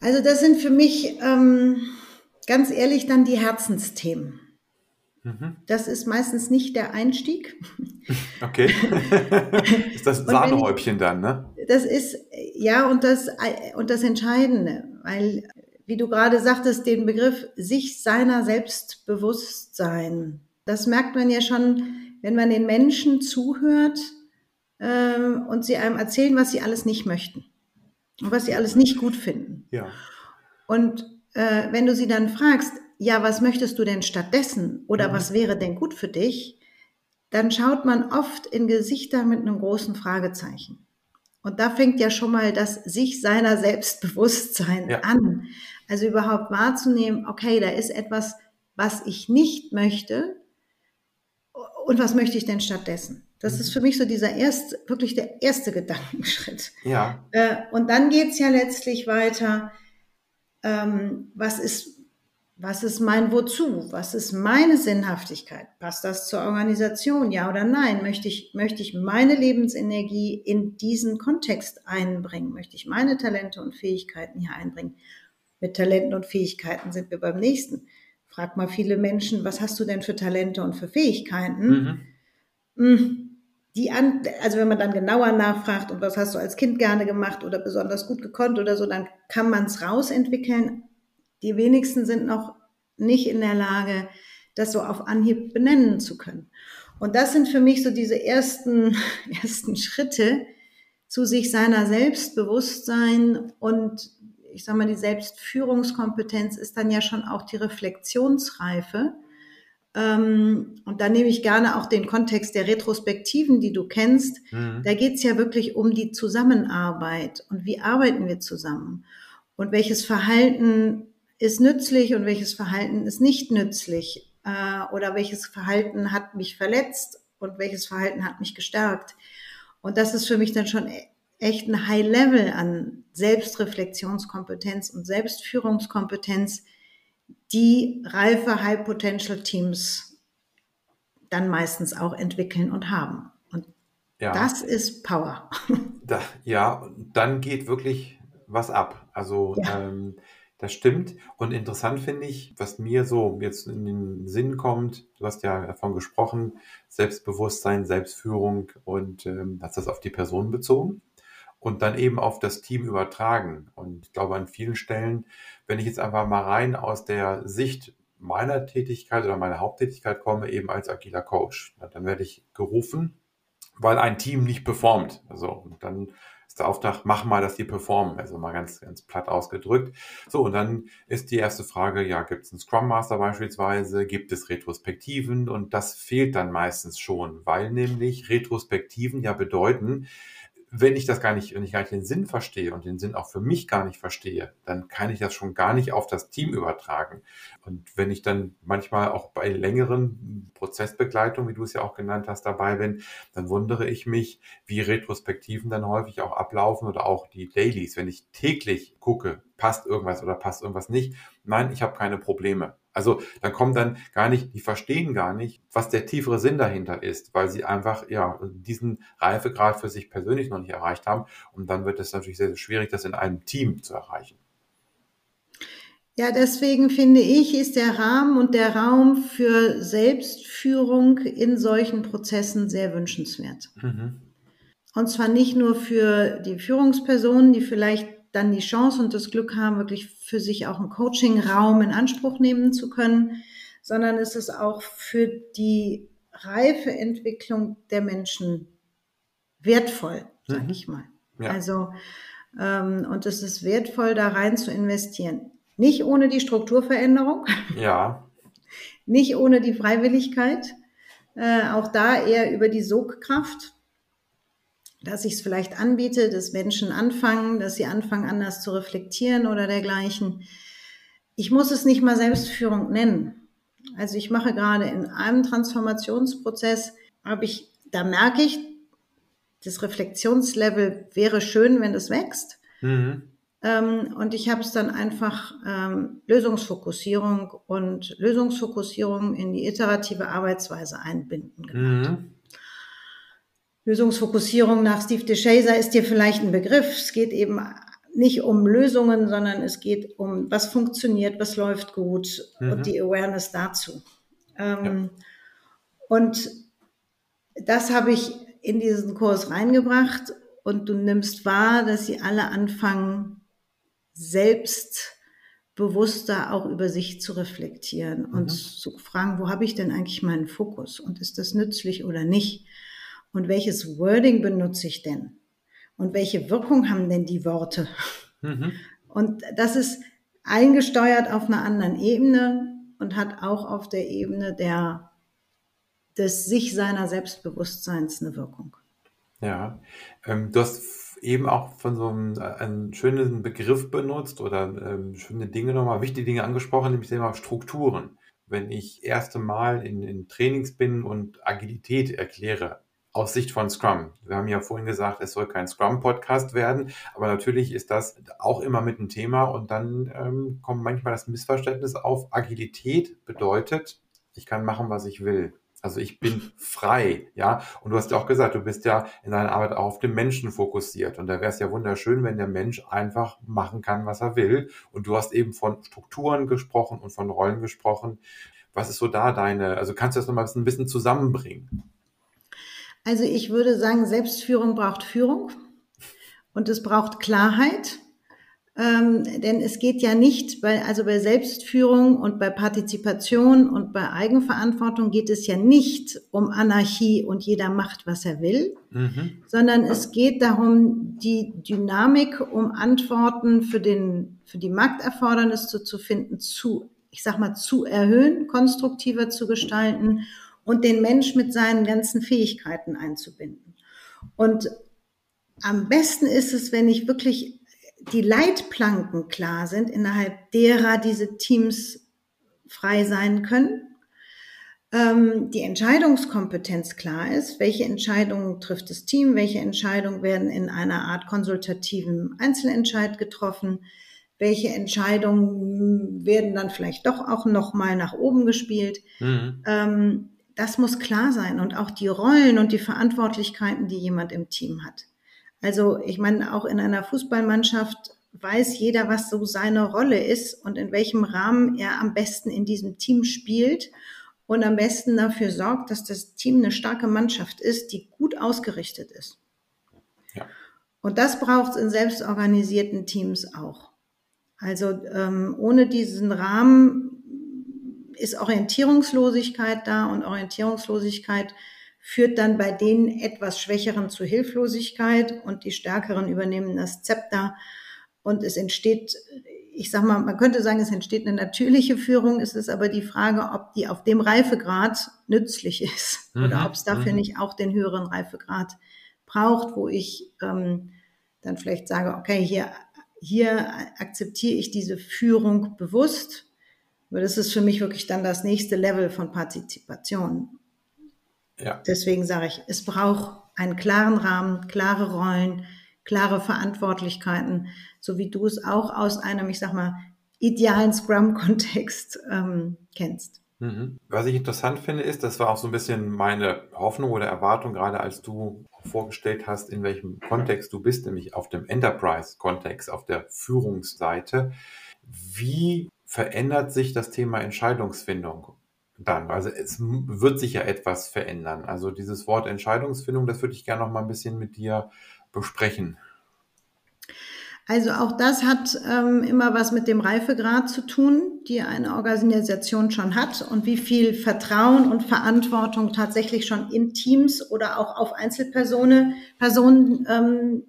Also das sind für mich ähm, ganz ehrlich dann die Herzensthemen. Mhm. Das ist meistens nicht der Einstieg. Okay. ist das Sahnehäubchen dann, ne? Das ist, ja, und das, und das Entscheidende, weil, wie du gerade sagtest, den Begriff sich seiner Selbstbewusstsein, das merkt man ja schon, wenn man den Menschen zuhört äh, und sie einem erzählen, was sie alles nicht möchten und was sie alles nicht gut finden. Ja. Und äh, wenn du sie dann fragst, ja, was möchtest du denn stattdessen oder mhm. was wäre denn gut für dich, dann schaut man oft in Gesichter mit einem großen Fragezeichen. Und da fängt ja schon mal das sich seiner Selbstbewusstsein ja. an. Also überhaupt wahrzunehmen, okay, da ist etwas, was ich nicht möchte und was möchte ich denn stattdessen? Das ist mhm. für mich so dieser erste, wirklich der erste Gedankenschritt. Ja. Äh, und dann geht's ja letztlich weiter, ähm, was ist, was ist mein Wozu? Was ist meine Sinnhaftigkeit? Passt das zur Organisation? Ja oder nein? Möchte ich, möchte ich meine Lebensenergie in diesen Kontext einbringen? Möchte ich meine Talente und Fähigkeiten hier einbringen? Mit Talenten und Fähigkeiten sind wir beim nächsten. Frag mal viele Menschen, was hast du denn für Talente und für Fähigkeiten? Mhm. Hm, die an, also wenn man dann genauer nachfragt und was hast du als Kind gerne gemacht oder besonders gut gekonnt oder so, dann kann man es rausentwickeln. Die wenigsten sind noch nicht in der Lage, das so auf Anhieb benennen zu können. Und das sind für mich so diese ersten, ersten Schritte zu sich seiner Selbstbewusstsein und ich sage mal, die Selbstführungskompetenz ist dann ja schon auch die Reflexionsreife ähm, und da nehme ich gerne auch den Kontext der Retrospektiven, die du kennst. Mhm. Da geht es ja wirklich um die Zusammenarbeit und wie arbeiten wir zusammen und welches Verhalten ist nützlich und welches Verhalten ist nicht nützlich äh, oder welches Verhalten hat mich verletzt und welches Verhalten hat mich gestärkt. Und das ist für mich dann schon e-, echt ein High Level an Selbstreflexionskompetenz und Selbstführungskompetenz, die reife High Potential Teams dann meistens auch entwickeln und haben. Und ja. das ist Power. Da, ja, dann geht wirklich was ab. Also ja. ähm, das stimmt. Und interessant finde ich, was mir so jetzt in den Sinn kommt, du hast ja davon gesprochen, Selbstbewusstsein, Selbstführung und ähm, hast das auf die Person bezogen und dann eben auf das Team übertragen. Und ich glaube, an vielen Stellen, wenn ich jetzt einfach mal rein aus der Sicht meiner Tätigkeit oder meiner Haupttätigkeit komme, eben als agiler Coach, dann werde ich gerufen, weil ein Team nicht performt. Also, dann ist der Auftrag, mach mal, dass die performen. Also mal ganz, ganz platt ausgedrückt. So, und dann ist die erste Frage, ja, gibt es einen Scrum Master beispielsweise? Gibt es Retrospektiven? Und das fehlt dann meistens schon, weil nämlich Retrospektiven ja bedeuten, wenn ich das gar nicht, wenn ich gar nicht den Sinn verstehe und den Sinn auch für mich gar nicht verstehe, dann kann ich das schon gar nicht auf das Team übertragen. Und wenn ich dann manchmal auch bei längeren Prozessbegleitungen, wie du es ja auch genannt hast, dabei bin, dann wundere ich mich, wie Retrospektiven dann häufig auch ablaufen oder auch die Dailies, wenn ich täglich gucke, passt irgendwas oder passt irgendwas nicht. Nein, ich habe keine Probleme. Also da kommen dann gar nicht, die verstehen gar nicht, was der tiefere Sinn dahinter ist, weil sie einfach ja diesen Reifegrad für sich persönlich noch nicht erreicht haben. Und dann wird es natürlich sehr, sehr schwierig, das in einem Team zu erreichen. Ja, deswegen finde ich, ist der Rahmen und der Raum für Selbstführung in solchen Prozessen sehr wünschenswert. Mhm. Und zwar nicht nur für die Führungspersonen, die vielleicht dann die Chance und das Glück haben, wirklich für sich auch einen Coaching-Raum in Anspruch nehmen zu können, sondern es ist auch für die reife Entwicklung der Menschen wertvoll, sage mhm. ich mal. Ja. Also, ähm, und es ist wertvoll, da rein zu investieren. Nicht ohne die Strukturveränderung. Ja. Nicht ohne die Freiwilligkeit. Äh, auch da eher über die Sogkraft, dass ich es vielleicht anbiete, dass Menschen anfangen, dass sie anfangen, anders zu reflektieren oder dergleichen. Ich muss es nicht mal Selbstführung nennen. Also ich mache gerade in einem Transformationsprozess, habe ich, da merke ich, das Reflexionslevel wäre schön, wenn es wächst. Mhm. Ähm, und ich habe es dann einfach ähm, Lösungsfokussierung und Lösungsfokussierung in die iterative Arbeitsweise einbinden genannt. Mhm. Lösungsfokussierung nach Steve DeShazer ist dir vielleicht ein Begriff. Es geht eben nicht um Lösungen, sondern es geht um, was funktioniert, was läuft gut mhm. und die Awareness dazu. Ähm, ja. Und das habe ich in diesen Kurs reingebracht und du nimmst wahr, dass sie alle anfangen, selbstbewusster auch über sich zu reflektieren und mhm. zu fragen, wo habe ich denn eigentlich meinen Fokus und ist das nützlich oder nicht? Und welches Wording benutze ich denn? Und welche Wirkung haben denn die Worte? Mhm. Und das ist eingesteuert auf einer anderen Ebene und hat auch auf der Ebene der, des sich seiner Selbstbewusstseins eine Wirkung. Ja, ähm, du hast eben auch von so einem, äh, einen schönen Begriff benutzt oder ähm, schöne Dinge nochmal, wichtige Dinge angesprochen, nämlich das Thema Strukturen. Wenn ich erste Mal in, in Trainings bin und Agilität erkläre, aus Sicht von Scrum. Wir haben ja vorhin gesagt, es soll kein Scrum-Podcast werden, aber natürlich ist das auch immer mit ein Thema und dann ähm, kommt manchmal das Missverständnis auf. Agilität bedeutet, ich kann machen, was ich will. Also ich bin frei, ja. Und du hast ja auch gesagt, du bist ja in deiner Arbeit auch auf den Menschen fokussiert. Und da wäre es ja wunderschön, wenn der Mensch einfach machen kann, was er will. Und du hast eben von Strukturen gesprochen und von Rollen gesprochen. Was ist so da deine, also kannst du das nochmal ein bisschen zusammenbringen? Also ich würde sagen, Selbstführung braucht Führung und es braucht Klarheit ähm, denn es geht ja nicht bei, also bei Selbstführung und bei Partizipation und bei Eigenverantwortung geht es ja nicht um Anarchie und jeder macht, was er will, mhm. sondern es geht darum, die Dynamik, um Antworten für den, für die Markterfordernisse zu finden, zu, ich sag mal, zu erhöhen, konstruktiver zu gestalten und den Mensch mit seinen ganzen Fähigkeiten einzubinden. Und am besten ist es, wenn ich wirklich die Leitplanken klar sind, innerhalb derer diese Teams frei sein können, ähm, die Entscheidungskompetenz klar ist, welche Entscheidungen trifft das Team, welche Entscheidungen werden in einer Art konsultativen Einzelentscheid getroffen, welche Entscheidungen werden dann vielleicht doch auch nochmal nach oben gespielt. Mhm. Ähm, das muss klar sein und auch die Rollen und die Verantwortlichkeiten, die jemand im Team hat. Also ich meine, auch in einer Fußballmannschaft weiß jeder, was so seine Rolle ist und in welchem Rahmen er am besten in diesem Team spielt und am besten dafür sorgt, dass das Team eine starke Mannschaft ist, die gut ausgerichtet ist. Ja. Und das braucht es in selbstorganisierten Teams auch. Also ähm, ohne diesen Rahmen ist Orientierungslosigkeit da und Orientierungslosigkeit führt dann bei den etwas Schwächeren zu Hilflosigkeit und die Stärkeren übernehmen das Zepter und es entsteht, ich sag mal, man könnte sagen, es entsteht eine natürliche Führung, es ist aber die Frage, ob die auf dem Reifegrad nützlich ist mhm. oder ob es dafür mhm. nicht auch den höheren Reifegrad braucht, wo ich ähm, dann vielleicht sage, okay, hier, hier akzeptiere ich diese Führung bewusst, aber das ist für mich wirklich dann das nächste Level von Partizipation. Ja. Deswegen sage ich, es braucht einen klaren Rahmen, klare Rollen, klare Verantwortlichkeiten, so wie du es auch aus einem, ich sag mal, idealen Scrum-Kontext ähm, kennst. Mhm. Was ich interessant finde, ist, das war auch so ein bisschen meine Hoffnung oder Erwartung, gerade als du vorgestellt hast, in welchem Kontext du bist, nämlich auf dem Enterprise-Kontext, auf der Führungsseite. Wie verändert sich das Thema Entscheidungsfindung dann? Also es wird sich ja etwas verändern. Also dieses Wort Entscheidungsfindung, das würde ich gerne noch mal ein bisschen mit dir besprechen. Also auch das hat ähm, immer was mit dem Reifegrad zu tun, die eine Organisation schon hat und wie viel Vertrauen und Verantwortung tatsächlich schon in Teams oder auch auf Einzelpersonen Personen, ähm,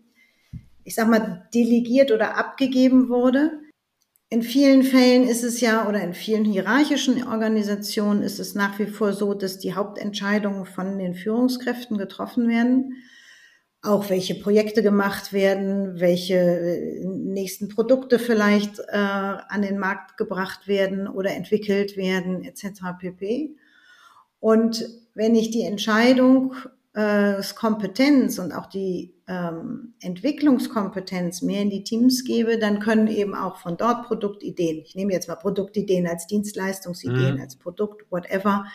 ich sag mal, delegiert oder abgegeben wurde. In vielen Fällen ist es ja, oder in vielen hierarchischen Organisationen ist es nach wie vor so, dass die Hauptentscheidungen von den Führungskräften getroffen werden auch welche Projekte gemacht werden, welche äh, nächsten Produkte vielleicht äh, an den Markt gebracht werden oder entwickelt werden, etc. pp. Und wenn ich die Entscheidung, Kompetenz und auch die ähm, Entwicklungskompetenz mehr in die Teams gebe, dann können eben auch von dort Produktideen, ich nehme jetzt mal Produktideen als Dienstleistungsideen, mhm. als Produkt, whatever,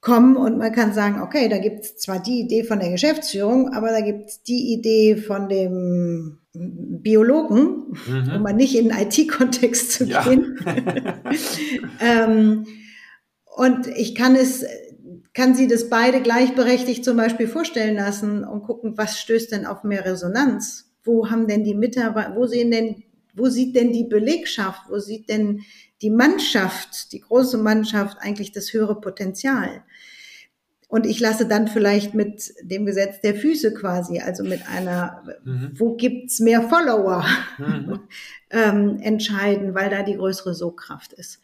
kommen und man kann sagen, okay, da gibt es zwar die Idee von der Geschäftsführung, aber da gibt es die Idee von dem Biologen, mhm. um mal nicht in den IT-Kontext zu ja. gehen. ähm, und ich kann es, kann sie das beide gleichberechtigt zum Beispiel vorstellen lassen und gucken, was stößt denn auf mehr Resonanz? Wo haben denn die Mitarbeiter, wo sehen denn, wo sieht denn die Belegschaft, wo sieht denn die Mannschaft, die große Mannschaft eigentlich das höhere Potenzial. Und ich lasse dann vielleicht mit dem Gesetz der Füße quasi, also mit einer, mhm. wo gibt's mehr Follower, mhm. ähm, entscheiden, weil da die größere Sogkraft ist.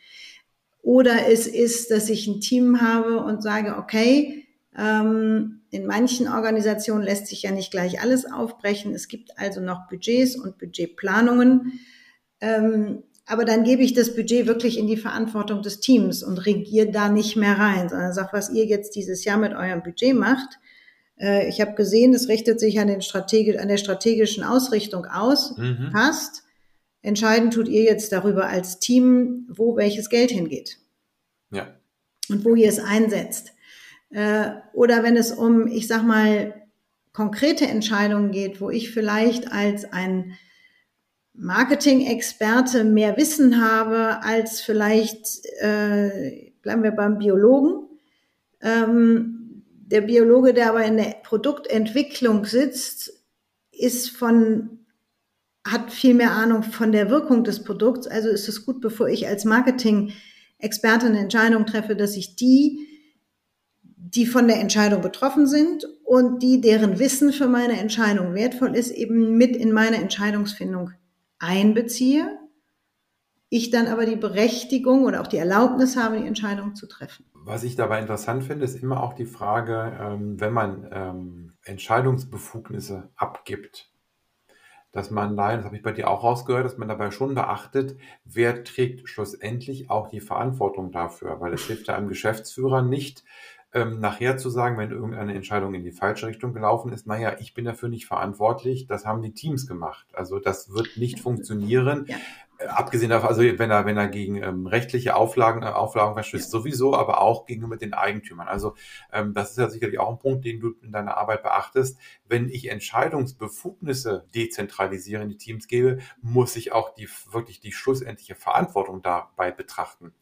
Oder es ist, dass ich ein Team habe und sage, okay, ähm, in manchen Organisationen lässt sich ja nicht gleich alles aufbrechen. Es gibt also noch Budgets und Budgetplanungen. Ähm, aber dann gebe ich das Budget wirklich in die Verantwortung des Teams und regiere da nicht mehr rein, sondern sage, was ihr jetzt dieses Jahr mit eurem Budget macht. Äh, ich habe gesehen, es richtet sich an, den Strategi an der strategischen Ausrichtung aus, mhm. passt. Entscheiden tut ihr jetzt darüber als Team, wo welches Geld hingeht. Ja. Und wo ihr es einsetzt. Äh, oder wenn es um, ich sag mal, konkrete Entscheidungen geht, wo ich vielleicht als ein Marketing-Experte mehr Wissen habe als vielleicht, äh, bleiben wir beim Biologen. Ähm, der Biologe, der aber in der Produktentwicklung sitzt, ist von, hat viel mehr Ahnung von der Wirkung des Produkts. Also ist es gut, bevor ich als Marketing-Experte eine Entscheidung treffe, dass ich die, die von der Entscheidung betroffen sind und die, deren Wissen für meine Entscheidung wertvoll ist, eben mit in meine Entscheidungsfindung einbeziehe, ich dann aber die Berechtigung oder auch die Erlaubnis habe, die Entscheidung zu treffen. Was ich dabei interessant finde, ist immer auch die Frage, ähm, wenn man ähm, Entscheidungsbefugnisse abgibt, dass man da, das habe ich bei dir auch rausgehört, dass man dabei schon beachtet, wer trägt schlussendlich auch die Verantwortung dafür, weil es hilft ja einem Geschäftsführer nicht, ähm, nachher zu sagen, wenn irgendeine Entscheidung in die falsche Richtung gelaufen ist, naja, ich bin dafür nicht verantwortlich, das haben die Teams gemacht. Also das wird nicht funktionieren. Ja. Äh, abgesehen davon, also wenn er, wenn er gegen ähm, rechtliche Auflagen, äh, Auflagen verstößt, ja. sowieso, aber auch gegenüber den Eigentümern. Also ähm, das ist ja sicherlich auch ein Punkt, den du in deiner Arbeit beachtest. Wenn ich Entscheidungsbefugnisse dezentralisiere, in die Teams gebe, muss ich auch die wirklich die schlussendliche Verantwortung dabei betrachten.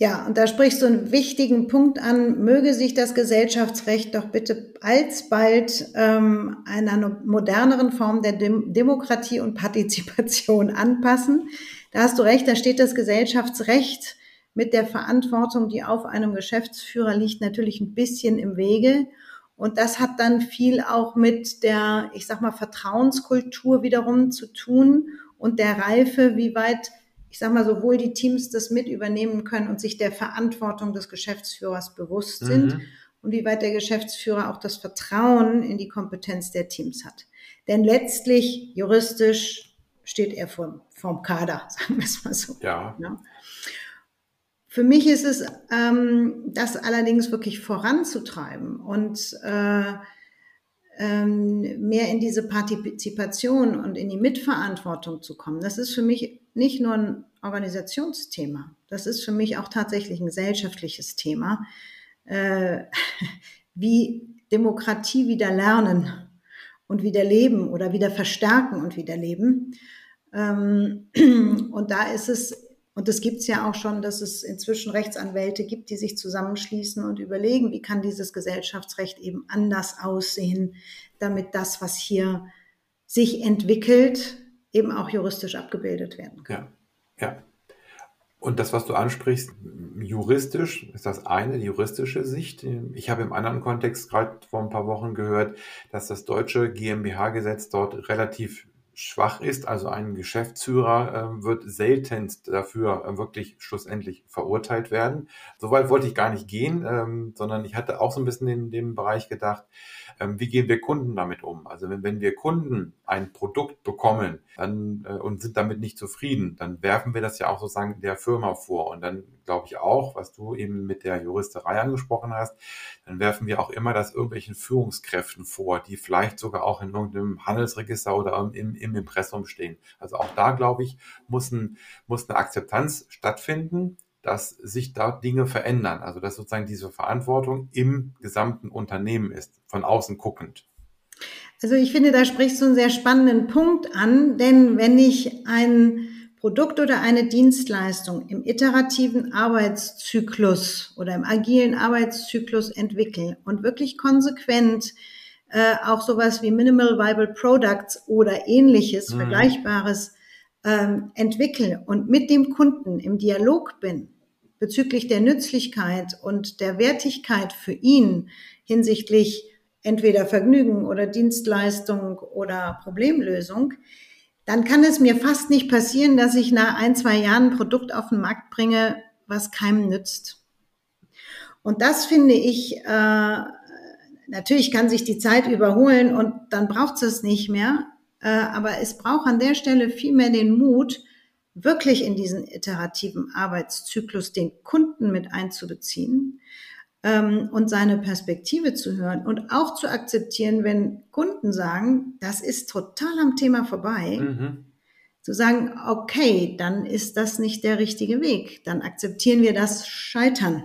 Ja, und da sprichst du einen wichtigen Punkt an. Möge sich das Gesellschaftsrecht doch bitte alsbald ähm, einer moderneren Form der Dem Demokratie und Partizipation anpassen. Da hast du recht, da steht das Gesellschaftsrecht mit der Verantwortung, die auf einem Geschäftsführer liegt, natürlich ein bisschen im Wege. Und das hat dann viel auch mit der, ich sag mal, Vertrauenskultur wiederum zu tun und der Reife, wie weit ich sage mal, sowohl die Teams das mit übernehmen können und sich der Verantwortung des Geschäftsführers bewusst sind mhm. und wie weit der Geschäftsführer auch das Vertrauen in die Kompetenz der Teams hat. Denn letztlich juristisch steht er vom, vom Kader, sagen wir es mal so. Ja. ja. Für mich ist es, ähm, das allerdings wirklich voranzutreiben und äh, mehr in diese Partizipation und in die Mitverantwortung zu kommen. Das ist für mich nicht nur ein Organisationsthema, das ist für mich auch tatsächlich ein gesellschaftliches Thema, äh, wie Demokratie wieder lernen und wieder leben oder wieder verstärken und wieder leben. Ähm, und da ist es und es gibt es ja auch schon, dass es inzwischen Rechtsanwälte gibt, die sich zusammenschließen und überlegen, wie kann dieses Gesellschaftsrecht eben anders aussehen, damit das, was hier sich entwickelt, eben auch juristisch abgebildet werden kann. Ja, ja. Und das, was du ansprichst, juristisch, ist das eine, die juristische Sicht. Ich habe im anderen Kontext gerade vor ein paar Wochen gehört, dass das deutsche GmbH-Gesetz dort relativ schwach ist. Also ein Geschäftsführer äh, wird seltenst dafür äh, wirklich schlussendlich verurteilt werden. Soweit wollte ich gar nicht gehen, ähm, sondern ich hatte auch so ein bisschen in dem Bereich gedacht, ähm, wie gehen wir Kunden damit um? Also wenn, wenn wir Kunden ein Produkt bekommen dann, äh, und sind damit nicht zufrieden, dann werfen wir das ja auch sozusagen der Firma vor. Und dann glaube ich auch, was du eben mit der Juristerei angesprochen hast, dann werfen wir auch immer das irgendwelchen Führungskräften vor, die vielleicht sogar auch in irgendeinem Handelsregister oder im, im Impressum stehen. Also auch da, glaube ich, muss, ein, muss eine Akzeptanz stattfinden dass sich da Dinge verändern. Also dass sozusagen diese Verantwortung im gesamten Unternehmen ist, von außen guckend. Also ich finde, da sprichst du einen sehr spannenden Punkt an, denn wenn ich ein Produkt oder eine Dienstleistung im iterativen Arbeitszyklus oder im agilen Arbeitszyklus entwickle und wirklich konsequent äh, auch sowas wie Minimal Viable Products oder ähnliches, mhm. Vergleichbares ähm, entwickle und mit dem Kunden im Dialog bin, bezüglich der Nützlichkeit und der Wertigkeit für ihn hinsichtlich entweder Vergnügen oder Dienstleistung oder Problemlösung, dann kann es mir fast nicht passieren, dass ich nach ein, zwei Jahren ein Produkt auf den Markt bringe, was keinem nützt. Und das finde ich, äh, natürlich kann sich die Zeit überholen und dann braucht es nicht mehr. Äh, aber es braucht an der Stelle viel mehr den Mut, wirklich in diesen iterativen Arbeitszyklus den Kunden mit einzubeziehen ähm, und seine Perspektive zu hören und auch zu akzeptieren, wenn Kunden sagen, das ist total am Thema vorbei, mhm. zu sagen, okay, dann ist das nicht der richtige Weg, dann akzeptieren wir das Scheitern.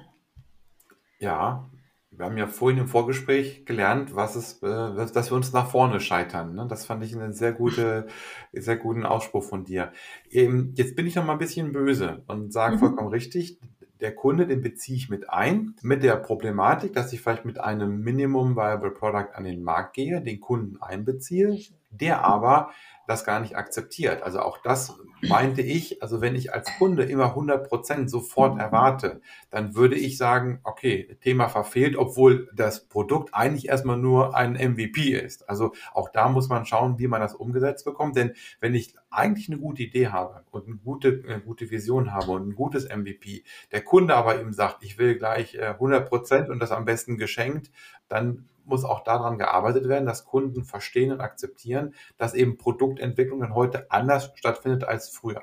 Ja, wir haben ja vorhin im Vorgespräch gelernt, was es, äh, dass wir uns nach vorne scheitern. Ne? Das fand ich einen sehr, gute, sehr guten Ausspruch von dir. Ähm, jetzt bin ich noch mal ein bisschen böse und sage mhm. vollkommen richtig, der Kunde, den beziehe ich mit ein, mit der Problematik, dass ich vielleicht mit einem Minimum Viable Product an den Markt gehe, den Kunden einbeziehe, der aber das gar nicht akzeptiert. Also auch das meinte ich, also wenn ich als Kunde immer 100 Prozent sofort erwarte, dann würde ich sagen, okay, Thema verfehlt, obwohl das Produkt eigentlich erstmal nur ein MVP ist. Also auch da muss man schauen, wie man das umgesetzt bekommt, denn wenn ich eigentlich eine gute Idee habe und eine gute, eine gute Vision habe und ein gutes MVP, der Kunde aber eben sagt, ich will gleich 100 äh, Prozent und das am besten geschenkt, dann muss auch daran gearbeitet werden, dass Kunden verstehen und akzeptieren, dass eben Produktentwicklung dann heute anders stattfindet als früher.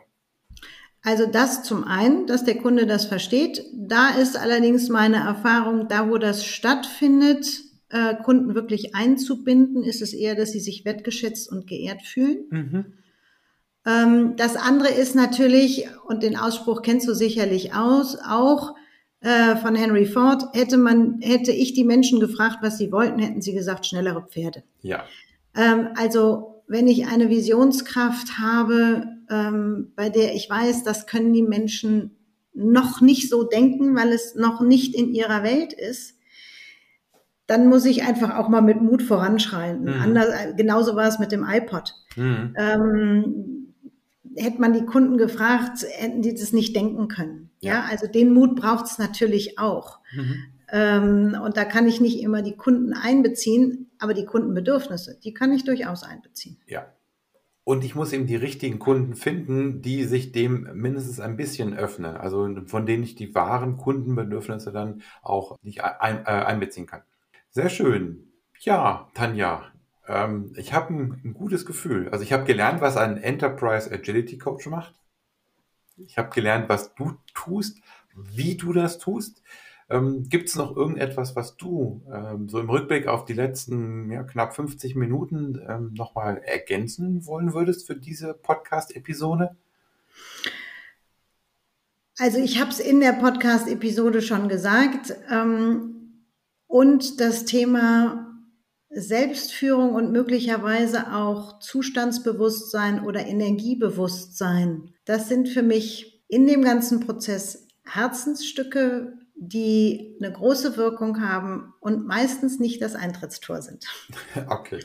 Also das zum einen, dass der Kunde das versteht. Da ist allerdings meine Erfahrung, da wo das stattfindet, äh, Kunden wirklich einzubinden, ist es eher, dass sie sich wertgeschätzt und geehrt fühlen. Mhm. Ähm, das andere ist natürlich, und den Ausspruch kennst du sicherlich aus, auch, äh, von Henry Ford, hätte man, hätte ich die Menschen gefragt, was sie wollten, hätten sie gesagt, schnellere Pferde. Ja. Ähm, also, wenn ich eine Visionskraft habe, ähm, bei der ich weiß, das können die Menschen noch nicht so denken, weil es noch nicht in ihrer Welt ist, dann muss ich einfach auch mal mit Mut voranschreien. Mhm. Anders, äh, genauso war es mit dem iPod. Mhm. Ähm, hätte man die Kunden gefragt, hätten die das nicht denken können. Ja, ja also den Mut braucht es natürlich auch. Mhm. Ähm, und da kann ich nicht immer die Kunden einbeziehen, aber die Kundenbedürfnisse, die kann ich durchaus einbeziehen. Ja. Und ich muss eben die richtigen Kunden finden, die sich dem mindestens ein bisschen öffnen, also von denen ich die wahren Kundenbedürfnisse dann auch nicht ein, äh, einbeziehen kann. Sehr schön. Ja, Tanja, ähm, ich habe ein, ein, gutes Gefühl. Also ich habe gelernt, was ein Enterprise Agility Coach macht. Ich habe gelernt, was du tust, wie du das tust. Ähm, Gibt es noch irgendetwas, was du ähm, so im Rückblick auf die letzten ja, knapp 50 Minuten ähm, nochmal ergänzen wollen würdest für diese Podcast-Episode? Also ich habe es in der Podcast-Episode schon gesagt. Ähm, und das Thema Selbstführung und möglicherweise auch Zustandsbewusstsein oder Energiebewusstsein, das sind für mich in dem ganzen Prozess Herzensstücke, die eine große Wirkung haben und meistens nicht das Eintrittstor sind. Okay,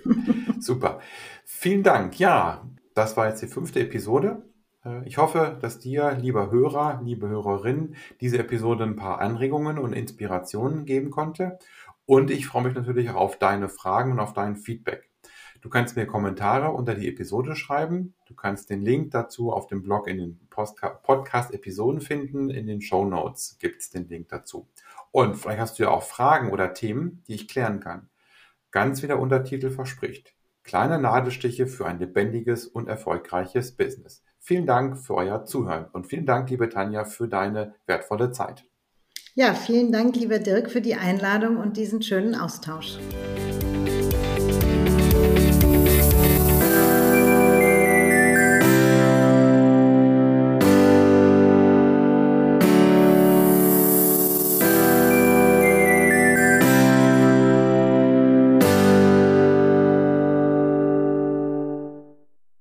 super. Vielen Dank. Ja, das war jetzt die fünfte Episode. Äh, ich hoffe, dass dir, lieber Hörer, liebe Hörerin, diese Episode ein paar Anregungen und Inspirationen geben konnte. Und ich freue mich natürlich auch auf deine Fragen und auf dein Feedback. Du kannst mir Kommentare unter die Episode schreiben. Du kannst den Link dazu auf dem Blog in den Podcast-Episoden finden. In den Show Notes gibt es den Link dazu. Und vielleicht hast du ja auch Fragen oder Themen, die ich klären kann. Ganz wie der Untertitel verspricht. Kleine Nadelstiche für ein lebendiges und erfolgreiches Business. Vielen Dank für euer Zuhören und vielen Dank, liebe Tanja, für deine wertvolle Zeit. Ja, vielen Dank, lieber Dirk, für die Einladung und diesen schönen Austausch.